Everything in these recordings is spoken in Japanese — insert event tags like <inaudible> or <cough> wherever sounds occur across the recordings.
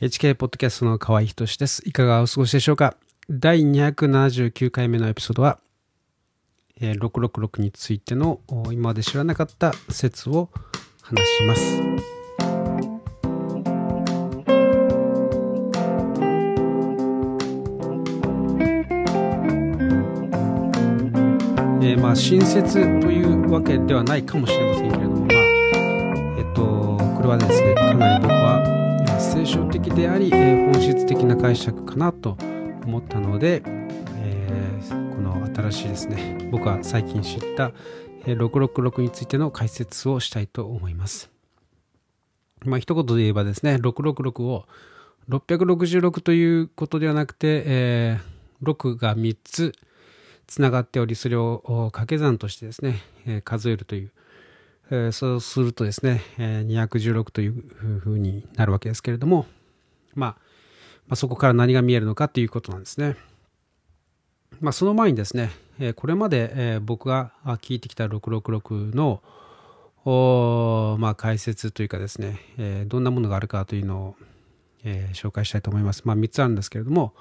HK ポッドキャストの河合仁です。いかがお過ごしでしょうか？第279回目のエピソードは、えー、666についての今まで知らなかった説を話します。えー、まあ新説というわけではないかもしれませんけれども、まあ、えっと、これはですね、かなり僕は聖書的であり、え本質的な解釈かなと思ったので、えー、この新しいですね僕は最近知った、え666についての解説をしたいと思います。まあ一言で言えばですね666を666ということではなくて、えー、6が3つつながっておりそれを掛け算としてですね、え数えるというえそうするとですね、え216というふうになるわけですけれども、まあ、まあ、そこから何が見えるのかということなんですね。まあ、その前にですね、えこれまで、え僕が聞いてきた666のおまあ、解説というかですね、えどんなものがあるかというのを、え紹介したいと思います。まあ、3つあるんですけれども、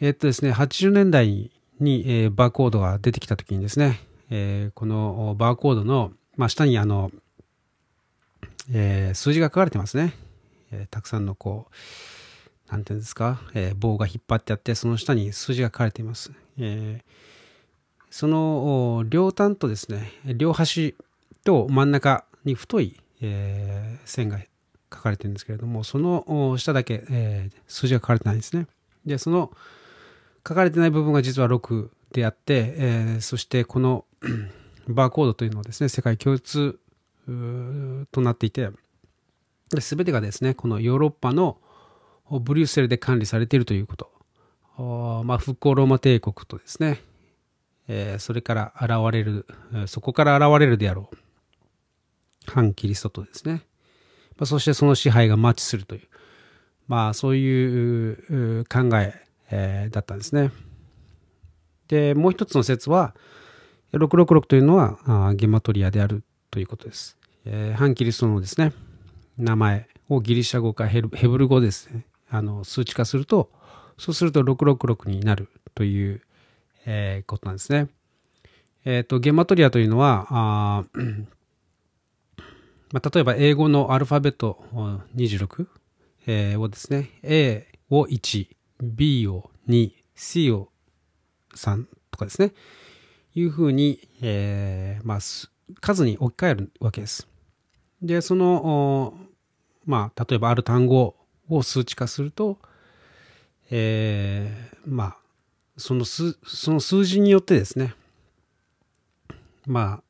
えっとですね、80年代に、えバーコードが出てきた時にですね、えこのバーコードのまあ、下にあの、えー、数字が書かれてますね。えー、たくさんのこう、なんていうんですか、えー、棒が引っ張ってあって、その下に数字が書かれています。えその両端とですね、両端と真ん中に太い、え線が書かれてるんですけれども、その下だけ、え数字が書かれてないんですね。で、その書かれてない部分が実は6であって、えそしてこのバーコードというのはですね、世界共通となっていて、すべてがですね、このヨーロッパのブリュッセルで管理されているということ。まあ、復興ローマ帝国とですね、え、それから現れる、そこから現れるであろう、反キリストとですね、ま、そしてその支配がマッチするという、まあ、そういう考え、だったんですね。で、もう一つの説は、666というのはゲマトリアであるということです。えー、反キリストのですね、名前をギリシャ語かヘブル語ですね、あの数値化すると、そうすると666になるという、えー、ことなんですね。えっ、ー、と、ゲマトリアというのは、あまあ、例えば英語のアルファベット26、えー、をですね、A を1、B を2、C を3とかですね、いうふうに、えー、まあ、数に置き換えるわけです。で、その、まあ、例えばある単語を数値化すると、えー、まあ、その数、その数字によってですね、まあ、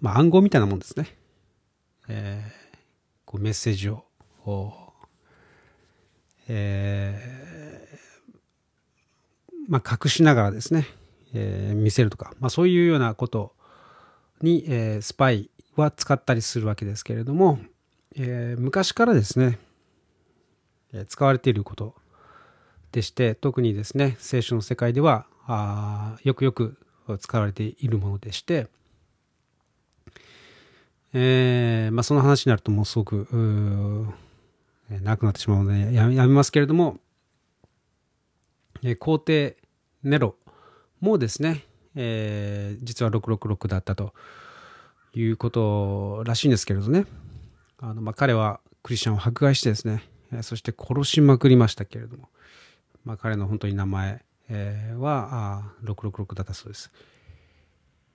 まあ、暗号みたいなもんですね。えー、こうメッセージを、えー、まあ、隠しながらですね、えー、見せるとか、まあ、そういうようなことに、えー、スパイは使ったりするわけですけれども、えー、昔からですね、え使われていることでして特にですね聖書の世界ではあよくよく使われているものでして、えまあ、その話になるともうすごくなくなってしまうのでやめますけれども、え、皇帝ネロもうですね、えー、実は666だったということらしいんですけれどね。あの、まあ、彼はクリスチャンを迫害してですねそして殺しまくりましたけれども、まあ、彼の本当に名前、えー、はあ666だったそうです、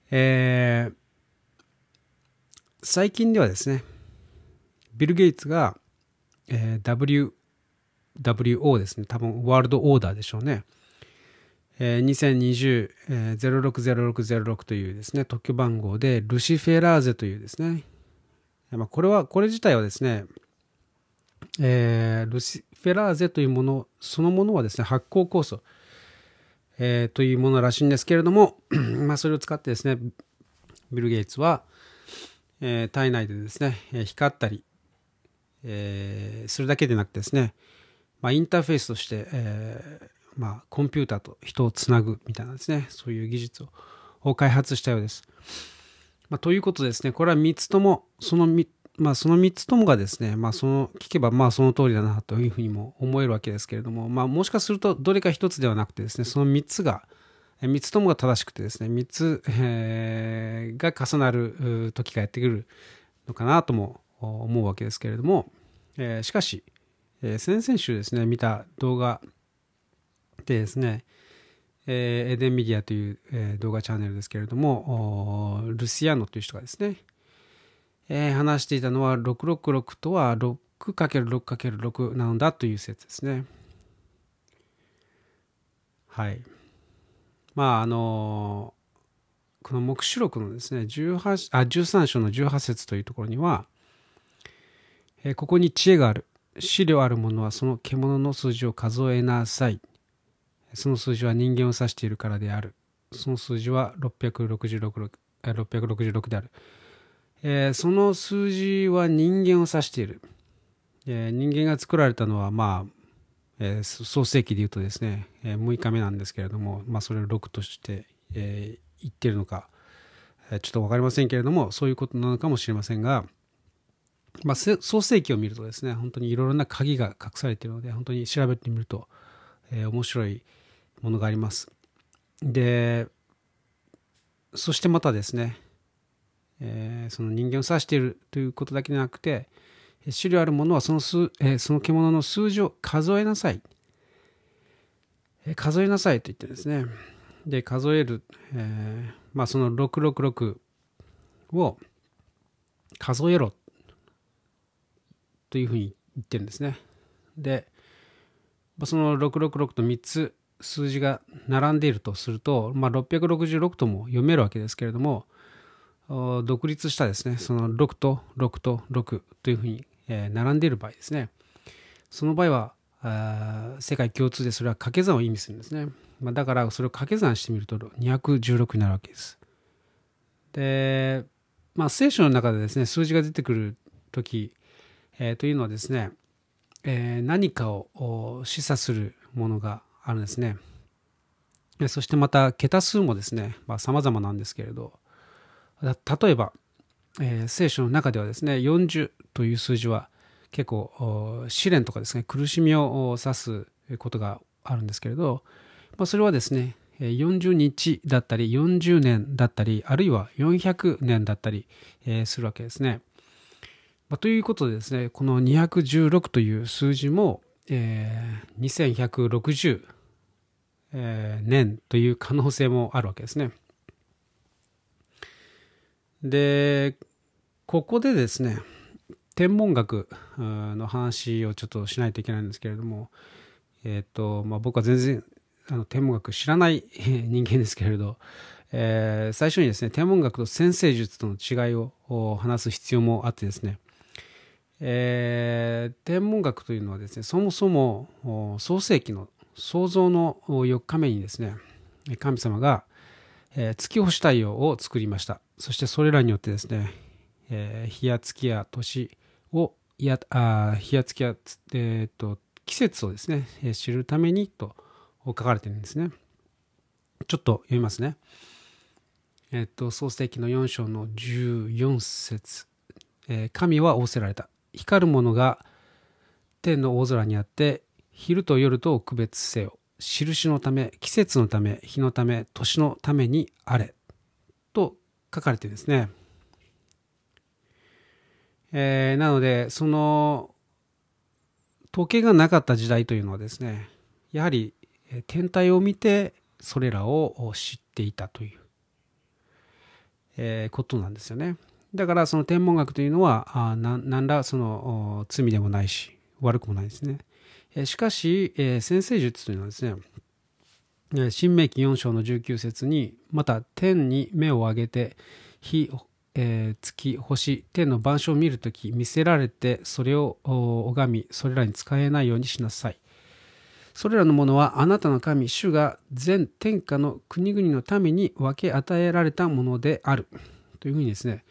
えー、最近ではですねビル・ゲイツが、えー、WWO ですね多分ワールドオーダーでしょうね。えー、2020-060606というですね、特許番号で、ルシフェラーゼというですね、まあ、これは、これ自体はですね、えー、ルシフェラーゼというもの、そのものはですね、発酵酵素、えー、というものらしいんですけれども、<clears throat> まあ、それを使ってですね、ビル・ゲイツは、えー、体内でですね、光ったり、えー、するだけでなくてですね、まあ、インターフェースとして、えーまあ、コンピューターと人をつなぐみたいなですね、そういう技術を開発したようです。まあ、ということですね、これは3つとも、そのまあ、その3つともがですね、まあ、その、聞けば、まあ、その通りだなというふうにも思えるわけですけれども、まあ、もしかすると、どれか1つではなくてですね、その3つが、3つともが正しくてですね、3つ、えー、が重なる時がやってくるのかなとも思うわけですけれども、えー、しかし、えー、先々週ですね、見た動画でですね、えー、エデンメディアという、えー、動画チャンネルですけれども、ルシアノという人がですね、えー、話していたのは666とは 6×6×6 なのだという説ですね。はい。まああのこの黙示録のですね18あ13章の18節というところには、えー、ここに知恵がある資料あるものはその獣の数字を数えなさいその数字は人間を指しているからである。その数字は666 666である、えー、その数字は人間を指している、えー、人間が作られたのはまあえー、創世記でいうとですね、えー、6日目なんですけれども、まあ、それを6として、え、言ってるのか、え、ちょっと分かりませんけれどもそういうことなのかもしれませんが、まあ、創世記を見るとですね本当にいろいろな鍵が隠されているので本当に調べてみると、え、面白いものがあります。でそしてまたですね、えー、その人間を指しているということだけでなくて、種類あるものはその数、えー、その獣の数字を数えなさい。えー、数えなさいと言ってですね。で、数える、え、まあその666を数えろというふうに言ってるんですね。で、その666と3つ数字が並んでいるとすると、まあ、666とも読めるわけですけれども、独立したですね、その6と6と6というふうにえ、並んでいる場合ですね。その場合は世界共通でそれは掛け算を意味するんですね、まあ、だからそれを掛け算してみると216になるわけです。でまあ聖書の中でですね数字が出てくる時、えー、というのはですね、えー、何かを示唆するものがあるんですねそしてまた桁数もですねさまざ、まなんですけれど例えば、えー、聖書の中ではですね40という数字は結構試練とかですね苦しみを指すことがあるんですけれど、まあ、それはですね40日だったり40年だったりあるいは400年だったりえするわけですね。まあ、ということでですねこの216という数字も、えー、2160、えー、年という可能性もあるわけですね。でここでですね天文学の話をちょっとしないといけないんですけれども、えっ、と、まあ、僕は全然あの天文学知らない人間ですけれど、えー、最初にですね、天文学と先生術との違いを話す必要もあってですね、えー、天文学というのはですね、そもそも創世紀の創造の4日目にですね、神様が、えー、月星太陽を作りました。そしてそれらによってですね、えー、日や月や年、をやあ日や月や、えーと、季節をですね、えー、知るためにと書かれてるんですね。ちょっと読みますね。えっ、ー、と、創世記の4章の14節、えー、神は仰せられた。光るものが天の大空にあって、昼と夜とを区別せよ。印のため、季節のため、日のため、年のためにあれ。と書かれてですね。えー、なので、その、時計がなかった時代というのはですね、やはり天体を見てそれらを知っていたという、えー、ことなんですよね。だからその天文学というのはあ何らその罪でもないし悪くもないですね。しかし、えー、先生術というのはですね、新明記4章の19節にまた天に目を上げて火えー、月星天の板書を見るとき見せられてそれを拝みそれらに使えないようにしなさいそれらのものはあなたの神主が全天下の国々のために分け与えられたものであるというふうにですね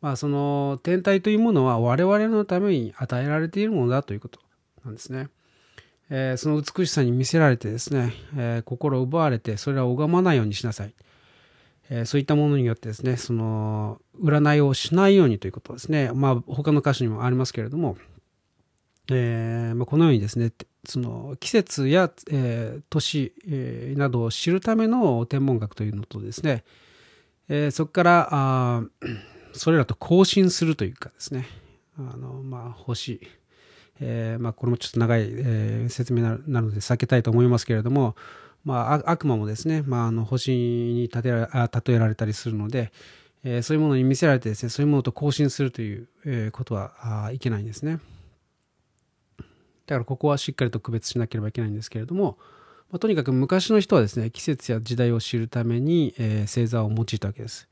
まあその天体というものは我々のために与えられているものだということなんですね。えー、その美しさに見せられてですね、えー、心を奪われてそれらを拝まないようにしなさい。えー、そういったものによってですね、その、占いをしないようにということですね。まあ、他の歌詞にもありますけれども、えまあ、このようにですね、その季節や、えー、年、え、などを知るための天文学というのとですね、え、そこからあそれらと交信するというかですねあの、まあ、星、えーまあ、これもちょっと長い、えー、説明なので避けたいと思いますけれども、まあ、悪魔もですね、まあ、あの星に例え例えられたりするので、えー、そういうものに見せられてですねそういうものと交信するという、え、ことはいけないんですね。だからここはしっかりと区別しなければいけないんですけれども、まあ、とにかく昔の人はですね季節や時代を知るために、え、星座を用いたわけです、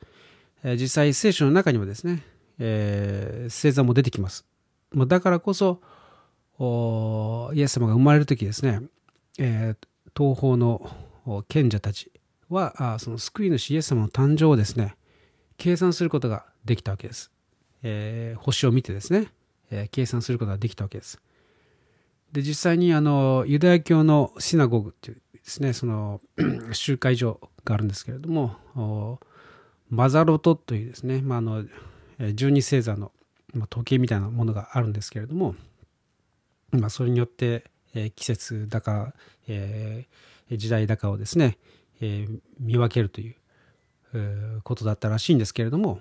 え、実際聖書の中にはですね、え、星座も出てきます、まあ、だからこそイエス様が生まれる時ですね、えー、東方の賢者たちはあその救い主イエス様の誕生をですね計算することができたわけです、えー、星を見てですね、えー、計算することができたわけです。で実際にあのユダヤ教のシナゴグっていうですねその <clears throat> 集会所があるんですけれどもマザロトというですね、まあ、あの十二星座の時計みたいなものがあるんですけれども、まあ、それによって、え季節だか、えー、時代だかをですね、えー、見分けるという、えー、ことだったらしいんですけれども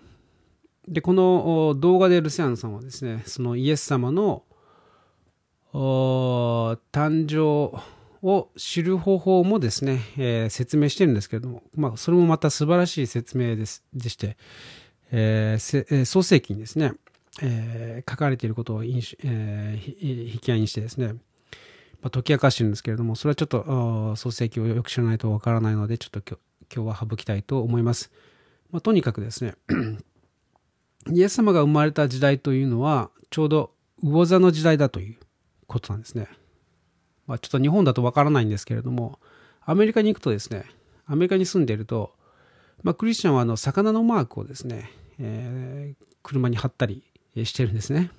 でこの動画でルセアンさんはですねそのイエス様の誕生を知る方法もですね、えー、説明してるんですけれども、まあ、それもまた素晴らしい説明ですでして、えー、創世記にですね、えー、書かれていることを引,、えー、引き合いにしてですね、まあ、解き明かしてるんですけれども、それはちょっと創世記をよく知らないとわからないので、ちょっと今日は省きたいと思います。まあ、とにかくですね、<clears throat> イエス様が生まれた時代というのは、ちょうど魚座の時代だということなんですね。まあ、ちょっと日本だとわからないんですけれども、アメリカに行くとですね、アメリカに住んでいると、まあ、クリスチャンはあの魚のマークをですね、えー、車に貼ったりしてるんですね。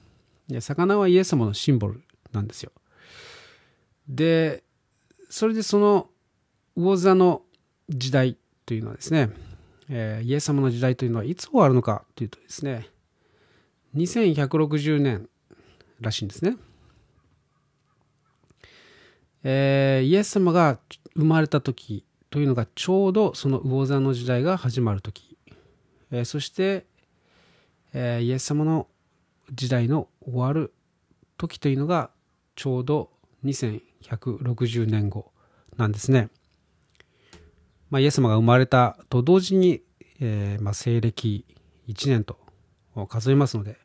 魚はイエス様のシンボルなんですよ。で、それでその魚座の時代というのはですね、え、イエス様の時代というのはいつ終わるのかというとですね、2160年らしいんですね。えー、イエス様が生まれた時というのがちょうどその魚座の時代が始まる時、えー、そして、えー、イエス様の時代の終わる時というのがちょうど2160年後なんですね。まあ、イエス様が生まれたと同時に、えーまあ、西暦1年と数えますので、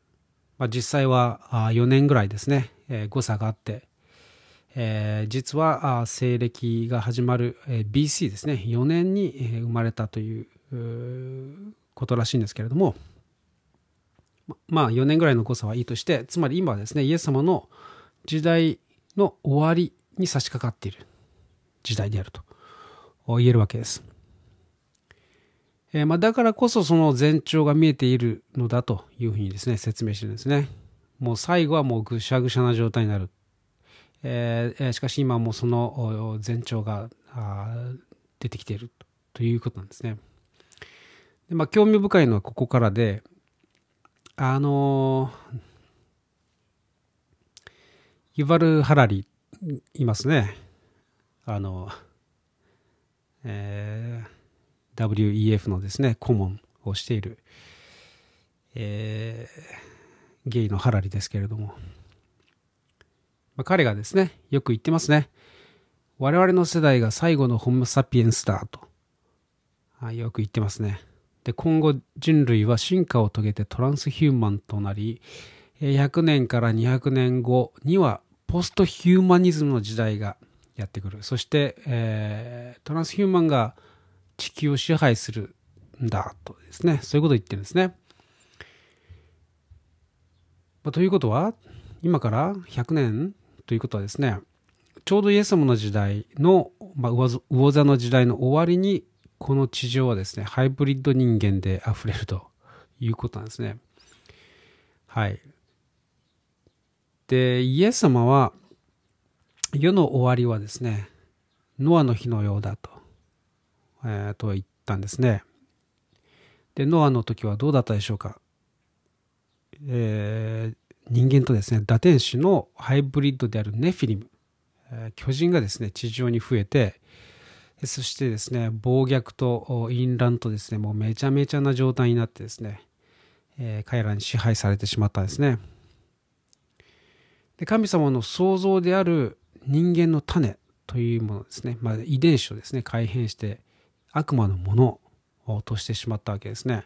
まあ、実際は4年ぐらいですね、えー、誤差があって、えー、実は西暦が始まる、えー、BC ですね4年に、えー、生まれたということらしいんですけれどもまあ4年ぐらいの誤差はいいとしてつまり今はですねイエス様の時代の終わりに差し掛かっている時代であると言えるわけです。えーまあ、だからこそその前兆が見えているのだというふうにですね説明してるんですね。もう最後はもうぐしゃぐしゃな状態になるえー、しかし今もその前兆が出てきているということなんですね。でまあ、興味深いのはここからで、あのユバル・ハラリいますね。あの、えー、WEF のですね、顧問をしている、えー、ゲイのハラリですけれども、まあ、彼がですね、よく言ってますね。我々の世代が最後のホモ・サピエンスだと。あよく言ってますね。で、今後人類は進化を遂げてトランスヒューマンとなり、100年から200年後にはポストヒューマニズムの時代がやってくる。そして、えー、トランスヒューマンが地球を支配するんだとですね、そういうことを言ってるんですね。まあ、ということは、今から100年ということはですね、ちょうどイエス様の時代の、まあ、魚座の時代の終わりに、この地上はですね、ハイブリッド人間で溢れるということなんですね。はい。で、イエス様は、世の終わりはですね、ノアの日のようだと、えー、と言ったんですね。で、ノアの時はどうだったでしょうか。えー、人間とですね、打天使のハイブリッドであるネフィリム、えー、巨人がですね、地上に増えて、そしてですね、暴虐と淫乱とですね、もうめちゃめちゃな状態になってですね、えー、彼らに支配されてしまったんですね。で神様の創造である人間の種というものですね、まあ、遺伝子をですね、改変して悪魔のものをとしてしまったわけですね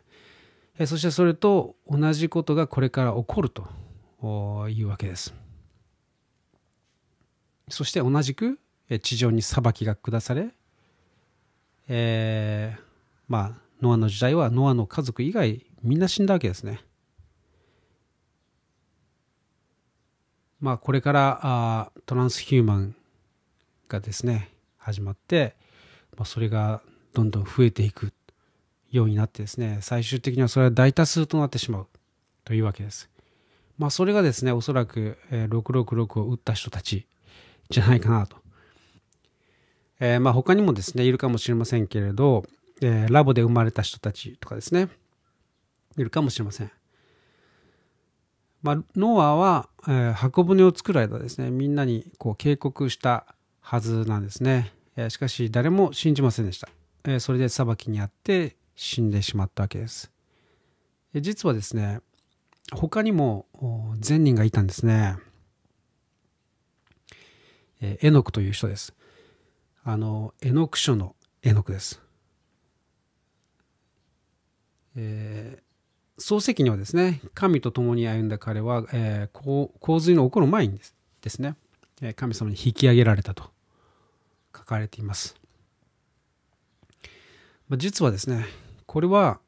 え。そしてそれと同じことがこれから起こるというわけです。そして同じく地上に裁きが下され、えー、まあノアの時代はノアの家族以外みんな死んだわけですね。まあこれからあトランスヒューマンがですね始まって、まあ、それがどんどん増えていくようになってですね最終的にはそれは大多数となってしまうというわけです。まあそれがですねおそらく666を打った人たちじゃないかなと。えー、まあ他にもですねいるかもしれませんけれど、えー、ラボで生まれた人たちとかですねいるかもしれません。まあ、ノアは、えー、箱舟を作る間ですね、みんなにこう警告したはずなんですね。え、しかし、誰も信じませんでした。え、それで裁きにあって死んでしまったわけです。え実はですね、他にも善人がいたんですね。えー、エノクという人です。あの、エノク書のエノクです。えー、創世記にはですね、神と共に歩んだ彼は、えー、洪水の起こる前にですですね、神様に引き上げられたと書かれています。まあ、実はですね、これは、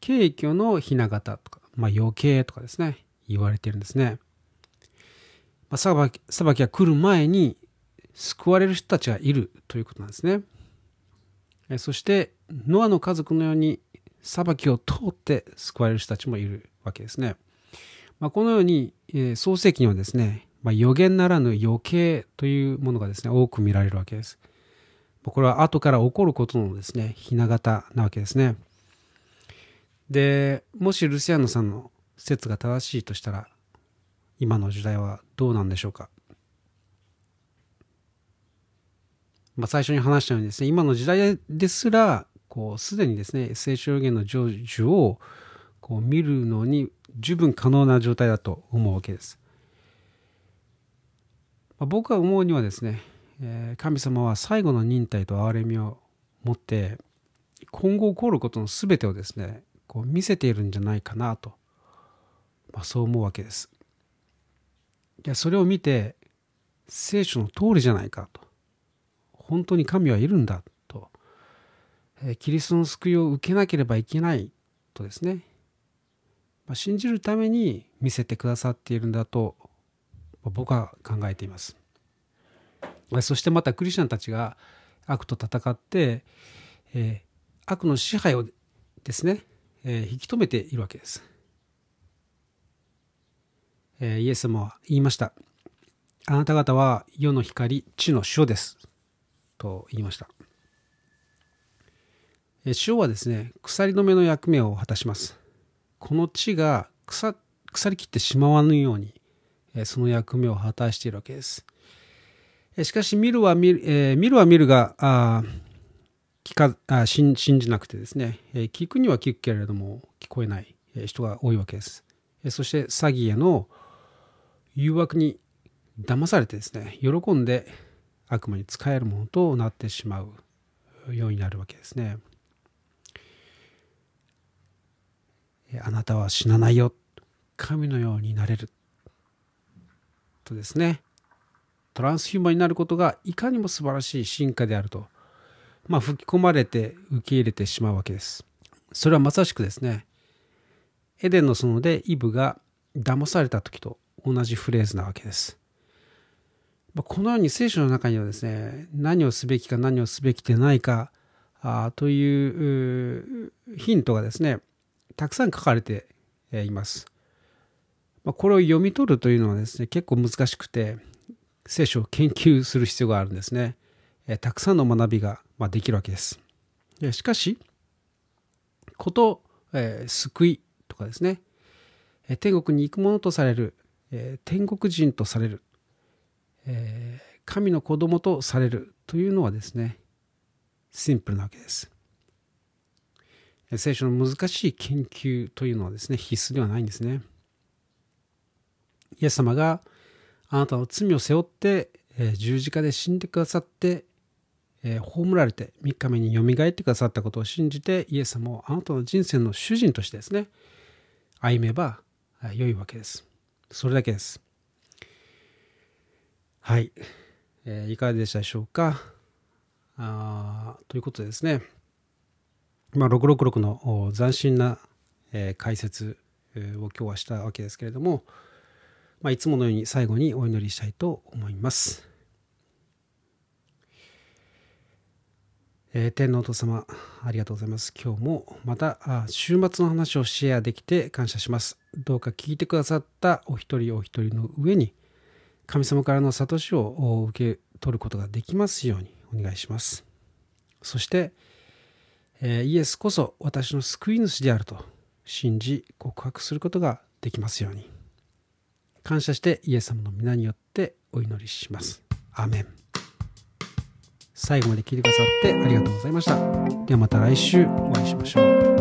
敬虚の雛形とか、まあ、余計とかですね、言われてるんですね。まあ、裁き裁きが来る前に救われる人たちがいるということなんですね。そして、ノアの家族のように裁きを通って救われる人たちもいるわけですね。まあ、このように、え、創世記にはですね、まあ、予言ならぬ余計というものがですね、多く見られるわけです。これは後から起こることのですね、ひな形なわけですね。で、もしルシアノさんの説が正しいとしたら、今の時代はどうなんでしょうか。まあ、最初に話したようにですね、今の時代ですら、こう、すでにですね、聖書予言の成就をこう見るのに十分可能な状態だと思うわけです。まあ、僕が思うにはですね、えー、神様は最後の忍耐と憐れみを持って、今後起こることの全てをですね、こう見せているんじゃないかなと、まあ、そう思うわけです。いや、それを見て、聖書の通りじゃないかと。本当に神はいるんだと、えキリストの救いを受けなければいけないとですね、ま、信じるために見せてくださっているんだと僕は考えています。そしてまたクリスチャンたちが悪と戦って、えー、悪の支配をですね、えー、引き止めているわけです。えー、イエス様は言いました。あなた方は世の光、地の塩です。と言いました。塩はですね、鎖止めの役目を果たします。この地が腐りきってしまわぬように、その役目を果たしているわけです。しかし見るは見る、えー、見るは見るがあ聞かあ信じなくてですね、え聞くには聞くけれども聞こえない人が多いわけです。そして詐欺への誘惑に騙されてですね、喜んで悪魔に使えるものとなってしまうようになるわけですね。あなたは死なないよ。神のようになれる。とですね、トランスヒューマンになることがいかにも素晴らしい進化であると、まあ、吹き込まれて受け入れてしまうわけです。それはまさしくですね、エデンの園でイブが騙された時と同じフレーズなわけです。このように聖書の中にはですね、何をすべきか何をすべきでないかあというヒントがですね、たくさん書かれています。これを読み取るというのはですね、結構難しくて、聖書を研究する必要があるんですね。たくさんの学びができるわけです。しかし、ことえー、救いとかですね、天国に行くものとされる、天国人とされる、えー、神の子供とされるというのはですね、シンプルなわけです。聖書の難しい研究というのはですね、必須ではないんですね。イエス様があなたの罪を背負って、え、十字架で死んでくださって、え、葬られて3日目によみがえってくださったことを信じてイエス様をあなたの人生の主人としてですね歩めば良いわけです。それだけです。はい。えー、いかがでしたでしょうか？あということでですね、まあ、666の斬新な、えー、解説を今日はしたわけですけれども、まあ、いつものように最後にお祈りしたいと思います。えー、天皇お父様、ありがとうございます。今日もまた週末の話をシェアできて感謝します。どうか聞いてくださったお一人お一人の上に、神様からの諭しを受け取ることができますようにお願いします。そして、えー、イエスこそ私の救い主であると信じ告白することができますように。感謝してイエス様の皆によってお祈りします。アーメン。最後まで聞いてくださってありがとうございました。ではまた来週お会いしましょう。